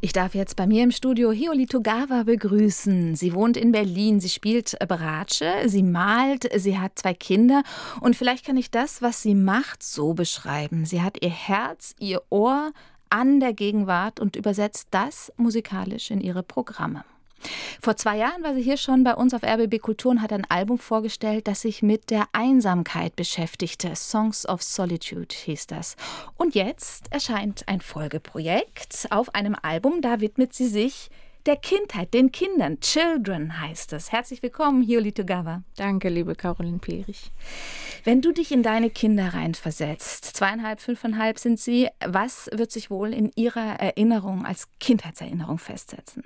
Ich darf jetzt bei mir im Studio Hioli Togawa begrüßen. Sie wohnt in Berlin, sie spielt Bratsche, sie malt, sie hat zwei Kinder und vielleicht kann ich das, was sie macht, so beschreiben. Sie hat ihr Herz, ihr Ohr an der Gegenwart und übersetzt das musikalisch in ihre Programme. Vor zwei Jahren war sie hier schon bei uns auf RBB Kultur und hat ein Album vorgestellt, das sich mit der Einsamkeit beschäftigte. Songs of Solitude hieß das. Und jetzt erscheint ein Folgeprojekt auf einem Album, da widmet sie sich der Kindheit, den Kindern. Children heißt es. Herzlich willkommen, Hioli Togawa. Danke, liebe Caroline Pierich. Wenn du dich in deine Kinder reinversetzt, zweieinhalb, fünfeinhalb sind sie, was wird sich wohl in ihrer Erinnerung als Kindheitserinnerung festsetzen?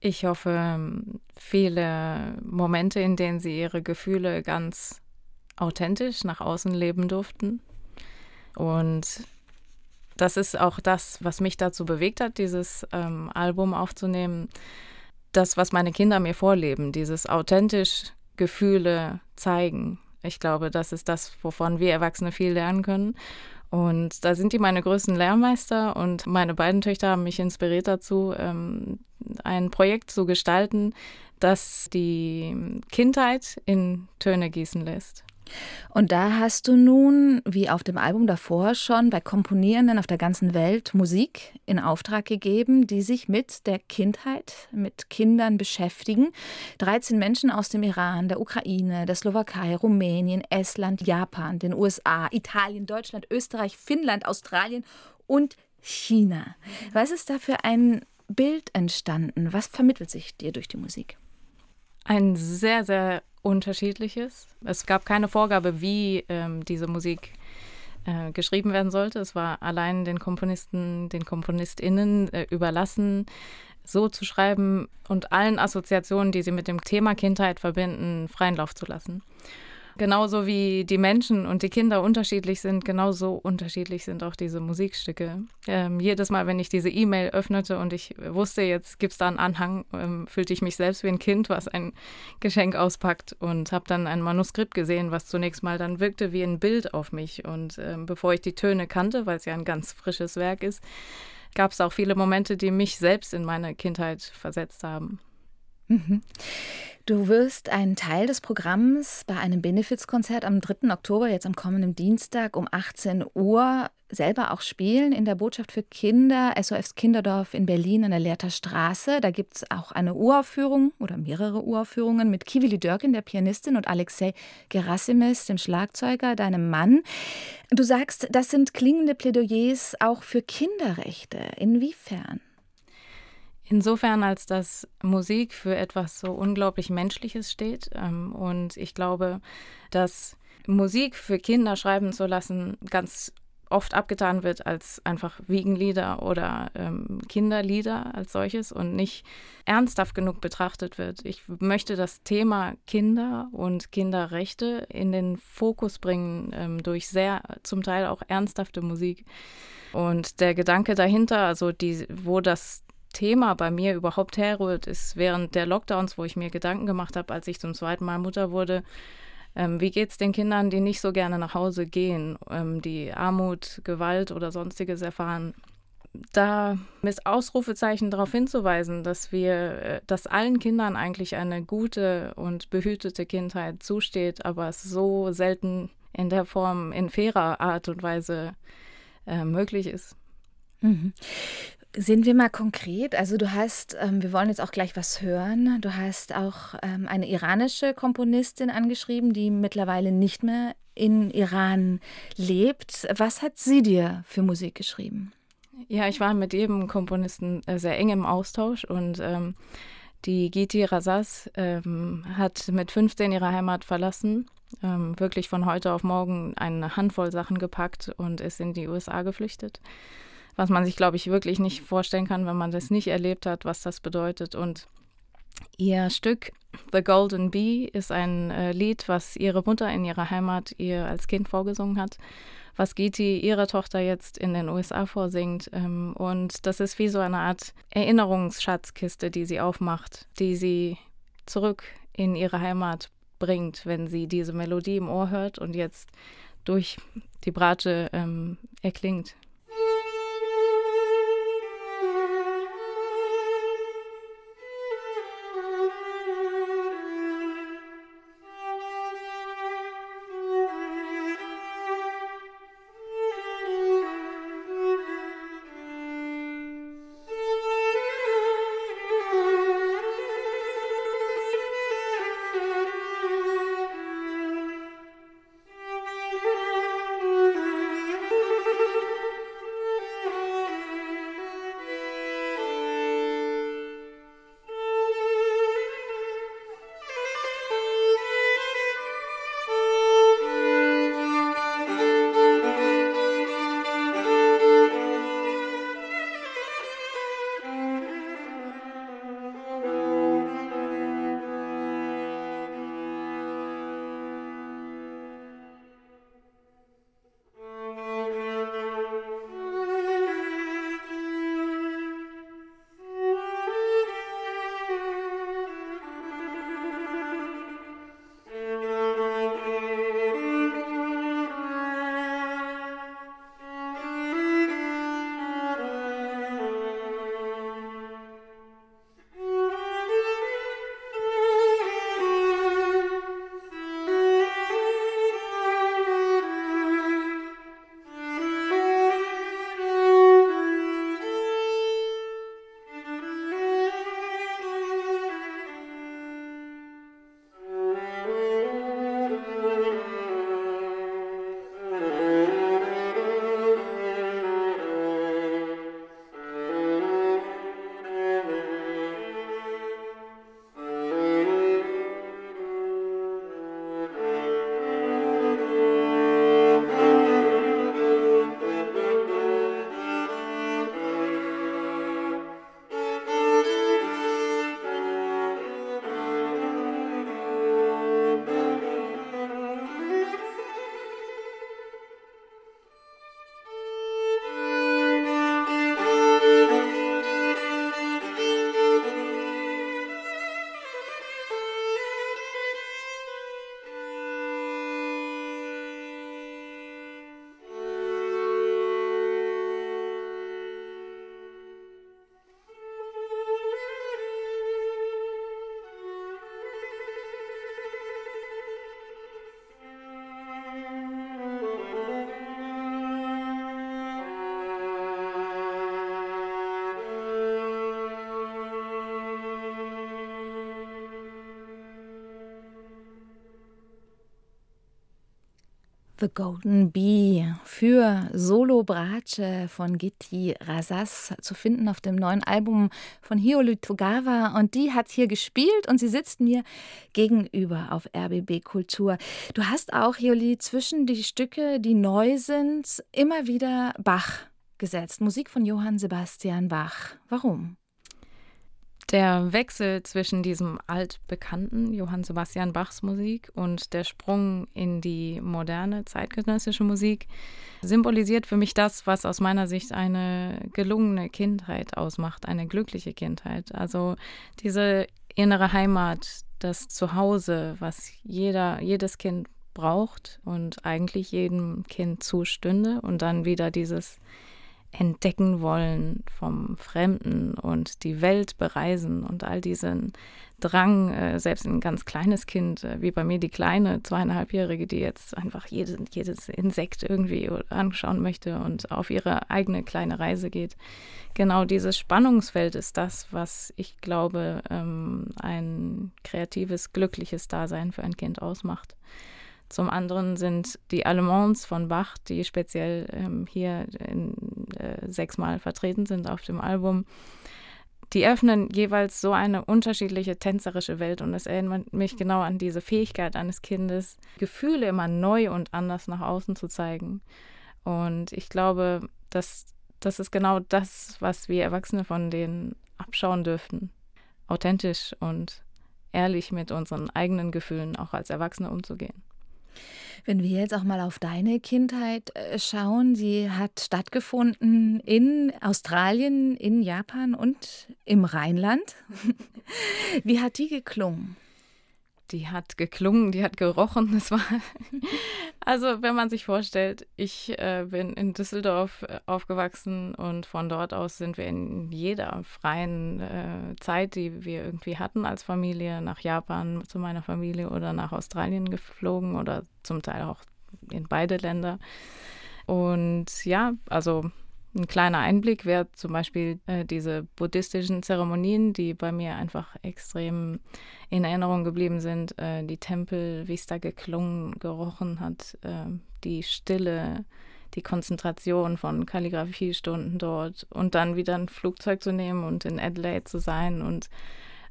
Ich hoffe, viele Momente, in denen sie ihre Gefühle ganz authentisch nach außen leben durften. Und das ist auch das, was mich dazu bewegt hat, dieses ähm, Album aufzunehmen. Das, was meine Kinder mir vorleben, dieses authentisch Gefühle zeigen. Ich glaube, das ist das, wovon wir Erwachsene viel lernen können. Und da sind die meine größten Lehrmeister und meine beiden Töchter haben mich inspiriert dazu, ähm, ein Projekt zu gestalten, das die Kindheit in Töne gießen lässt. Und da hast du nun, wie auf dem Album davor schon, bei Komponierenden auf der ganzen Welt Musik in Auftrag gegeben, die sich mit der Kindheit, mit Kindern beschäftigen. 13 Menschen aus dem Iran, der Ukraine, der Slowakei, Rumänien, Estland, Japan, den USA, Italien, Deutschland, Österreich, Finnland, Australien und China. Was ist da für ein Bild entstanden? Was vermittelt sich dir durch die Musik? Ein sehr, sehr unterschiedliches. Es gab keine Vorgabe, wie ähm, diese Musik äh, geschrieben werden sollte. Es war allein den Komponisten, den KomponistInnen äh, überlassen, so zu schreiben und allen Assoziationen, die sie mit dem Thema Kindheit verbinden, freien Lauf zu lassen. Genauso wie die Menschen und die Kinder unterschiedlich sind, genauso unterschiedlich sind auch diese Musikstücke. Ähm, jedes Mal, wenn ich diese E-Mail öffnete und ich wusste, jetzt gibt es da einen Anhang, ähm, fühlte ich mich selbst wie ein Kind, was ein Geschenk auspackt und habe dann ein Manuskript gesehen, was zunächst mal dann wirkte wie ein Bild auf mich. Und ähm, bevor ich die Töne kannte, weil es ja ein ganz frisches Werk ist, gab es auch viele Momente, die mich selbst in meine Kindheit versetzt haben. Mhm. Du wirst einen Teil des Programms bei einem Benefizkonzert am 3. Oktober, jetzt am kommenden Dienstag um 18 Uhr, selber auch spielen in der Botschaft für Kinder, SOFs Kinderdorf in Berlin an der Lehrter Straße. Da gibt es auch eine Uraufführung oder mehrere Uraufführungen mit Kivili Dörkin, der Pianistin, und Alexei Gerasimis, dem Schlagzeuger, deinem Mann. Du sagst, das sind klingende Plädoyers auch für Kinderrechte. Inwiefern? Insofern, als dass Musik für etwas so unglaublich Menschliches steht. Ähm, und ich glaube, dass Musik für Kinder schreiben zu lassen ganz oft abgetan wird als einfach Wiegenlieder oder ähm, Kinderlieder als solches und nicht ernsthaft genug betrachtet wird. Ich möchte das Thema Kinder und Kinderrechte in den Fokus bringen ähm, durch sehr zum Teil auch ernsthafte Musik. Und der Gedanke dahinter, also die, wo das Thema bei mir überhaupt herrührt, ist während der Lockdowns, wo ich mir Gedanken gemacht habe, als ich zum zweiten Mal Mutter wurde, ähm, wie geht es den Kindern, die nicht so gerne nach Hause gehen, ähm, die Armut, Gewalt oder sonstiges erfahren. Da ist Ausrufezeichen darauf hinzuweisen, dass wir, äh, dass allen Kindern eigentlich eine gute und behütete Kindheit zusteht, aber es so selten in der Form, in fairer Art und Weise äh, möglich ist. Mhm. Sind wir mal konkret? Also du hast, ähm, wir wollen jetzt auch gleich was hören. Du hast auch ähm, eine iranische Komponistin angeschrieben, die mittlerweile nicht mehr in Iran lebt. Was hat sie dir für Musik geschrieben? Ja, ich war mit jedem Komponisten äh, sehr eng im Austausch und ähm, die Giti Razas ähm, hat mit 15 ihre Heimat verlassen, ähm, wirklich von heute auf morgen eine Handvoll Sachen gepackt und ist in die USA geflüchtet was man sich, glaube ich, wirklich nicht vorstellen kann, wenn man das nicht erlebt hat, was das bedeutet. Und ihr Stück The Golden Bee ist ein äh, Lied, was ihre Mutter in ihrer Heimat ihr als Kind vorgesungen hat, was Giti ihrer Tochter jetzt in den USA vorsingt. Ähm, und das ist wie so eine Art Erinnerungsschatzkiste, die sie aufmacht, die sie zurück in ihre Heimat bringt, wenn sie diese Melodie im Ohr hört und jetzt durch die Bratsche ähm, erklingt. The Golden Bee für Solo Brace von Gitti Rasas zu finden auf dem neuen Album von Hiolu Togawa und die hat hier gespielt und sie sitzt mir gegenüber auf RBB Kultur. Du hast auch, Hioli, zwischen die Stücke, die neu sind, immer wieder Bach gesetzt. Musik von Johann Sebastian Bach. Warum? Der Wechsel zwischen diesem altbekannten Johann Sebastian Bachs Musik und der Sprung in die moderne zeitgenössische Musik symbolisiert für mich das, was aus meiner Sicht eine gelungene Kindheit ausmacht, eine glückliche Kindheit. Also diese innere Heimat, das Zuhause, was jeder, jedes Kind braucht und eigentlich jedem Kind zustünde und dann wieder dieses entdecken wollen vom Fremden und die Welt bereisen und all diesen Drang, äh, selbst ein ganz kleines Kind, äh, wie bei mir die kleine zweieinhalbjährige, die jetzt einfach jedes, jedes Insekt irgendwie anschauen möchte und auf ihre eigene kleine Reise geht. Genau dieses Spannungsfeld ist das, was ich glaube, ähm, ein kreatives, glückliches Dasein für ein Kind ausmacht. Zum anderen sind die Allemands von Bach, die speziell ähm, hier in, äh, sechsmal vertreten sind auf dem Album, die öffnen jeweils so eine unterschiedliche tänzerische Welt und es erinnert mich genau an diese Fähigkeit eines Kindes, Gefühle immer neu und anders nach außen zu zeigen. Und ich glaube, dass das ist genau das, was wir Erwachsene von denen abschauen dürften. Authentisch und ehrlich mit unseren eigenen Gefühlen auch als Erwachsene umzugehen. Wenn wir jetzt auch mal auf deine Kindheit äh, schauen, sie hat stattgefunden in Australien, in Japan und im Rheinland. Wie hat die geklungen? Die hat geklungen, die hat gerochen. Das war also, wenn man sich vorstellt, ich äh, bin in Düsseldorf äh, aufgewachsen und von dort aus sind wir in jeder freien äh, Zeit, die wir irgendwie hatten als Familie, nach Japan zu meiner Familie oder nach Australien geflogen oder zum Teil auch in beide Länder. Und ja, also ein kleiner Einblick wäre zum Beispiel äh, diese buddhistischen Zeremonien, die bei mir einfach extrem in Erinnerung geblieben sind. Äh, die Tempel, wie es da geklungen, gerochen hat, äh, die Stille, die Konzentration von Kalligrafiestunden dort und dann wieder ein Flugzeug zu nehmen und in Adelaide zu sein und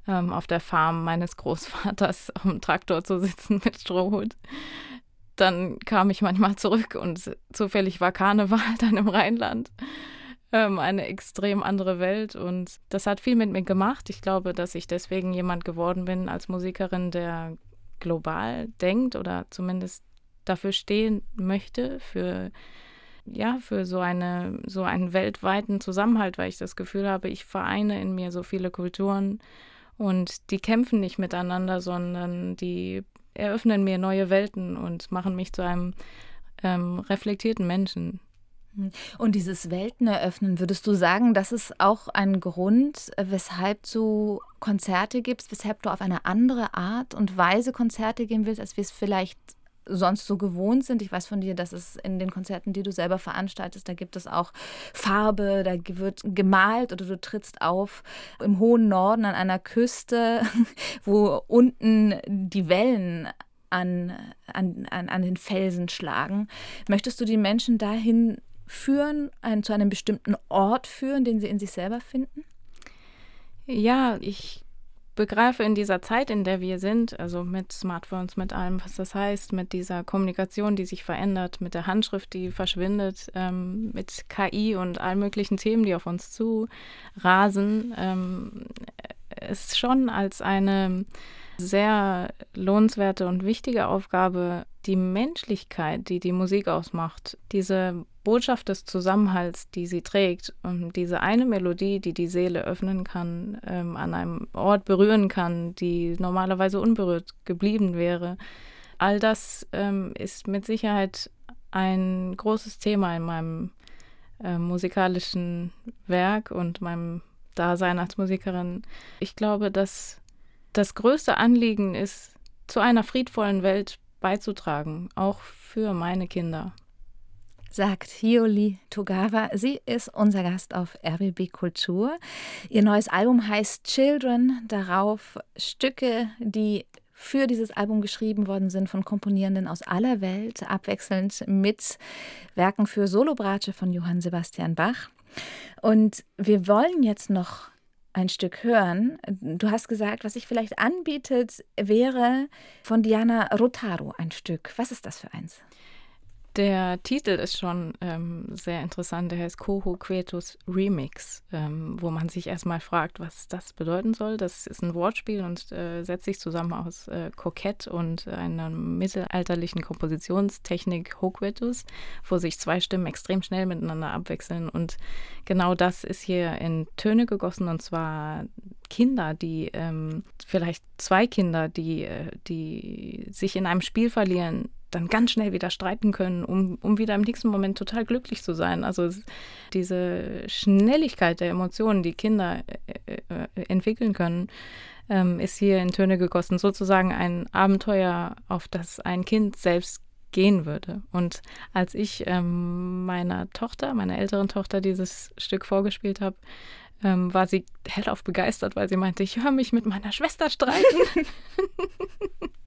ähm, auf der Farm meines Großvaters dem Traktor zu sitzen mit Strohhut dann kam ich manchmal zurück und zufällig war Karneval dann im Rheinland. Ähm, eine extrem andere Welt und das hat viel mit mir gemacht. Ich glaube, dass ich deswegen jemand geworden bin als Musikerin, der global denkt oder zumindest dafür stehen möchte, für ja, für so eine so einen weltweiten Zusammenhalt, weil ich das Gefühl habe, ich vereine in mir so viele Kulturen und die kämpfen nicht miteinander, sondern die eröffnen mir neue Welten und machen mich zu einem ähm, reflektierten Menschen. Hm. Und dieses Welten eröffnen, würdest du sagen, das ist auch ein Grund, weshalb du Konzerte gibst, weshalb du auf eine andere Art und Weise Konzerte geben willst, als wir es vielleicht sonst so gewohnt sind. Ich weiß von dir, dass es in den Konzerten, die du selber veranstaltest, da gibt es auch Farbe, da wird gemalt oder du trittst auf im hohen Norden an einer Küste, wo unten die Wellen an, an, an, an den Felsen schlagen. Möchtest du die Menschen dahin führen, ein, zu einem bestimmten Ort führen, den sie in sich selber finden? Ja, ich begreife in dieser Zeit, in der wir sind, also mit Smartphones, mit allem, was das heißt, mit dieser Kommunikation, die sich verändert, mit der Handschrift, die verschwindet, ähm, mit KI und allen möglichen Themen, die auf uns zu rasen, ähm, ist schon als eine sehr lohnenswerte und wichtige Aufgabe, die Menschlichkeit, die die Musik ausmacht, diese Botschaft des Zusammenhalts, die sie trägt und diese eine Melodie, die die Seele öffnen kann, ähm, an einem Ort berühren kann, die normalerweise unberührt geblieben wäre, all das ähm, ist mit Sicherheit ein großes Thema in meinem äh, musikalischen Werk und meinem Dasein als Musikerin. Ich glaube, dass das größte Anliegen ist, zu einer friedvollen Welt beizutragen, auch für meine Kinder. Sagt Hioli Togawa. Sie ist unser Gast auf RBB Kultur. Ihr neues Album heißt Children, darauf Stücke, die für dieses Album geschrieben worden sind von Komponierenden aus aller Welt, abwechselnd mit Werken für Solobratsche von Johann Sebastian Bach. Und wir wollen jetzt noch ein Stück hören. Du hast gesagt, was sich vielleicht anbietet, wäre von Diana Rotaro ein Stück. Was ist das für eins? Der Titel ist schon ähm, sehr interessant. Der heißt Coho Quetus Remix, ähm, wo man sich erstmal fragt, was das bedeuten soll. Das ist ein Wortspiel und äh, setzt sich zusammen aus äh, Kokett und einer mittelalterlichen Kompositionstechnik Hoquetus, wo sich zwei Stimmen extrem schnell miteinander abwechseln. Und genau das ist hier in Töne gegossen und zwar Kinder, die ähm, vielleicht zwei Kinder, die, äh, die sich in einem Spiel verlieren, dann ganz schnell wieder streiten können, um, um wieder im nächsten Moment total glücklich zu sein. Also diese Schnelligkeit der Emotionen, die Kinder äh, äh, entwickeln können, ähm, ist hier in Töne gegossen. Sozusagen ein Abenteuer, auf das ein Kind selbst gehen würde. Und als ich ähm, meiner Tochter, meiner älteren Tochter, dieses Stück vorgespielt habe, ähm, war sie hellauf begeistert, weil sie meinte, ich höre mich mit meiner Schwester streiten.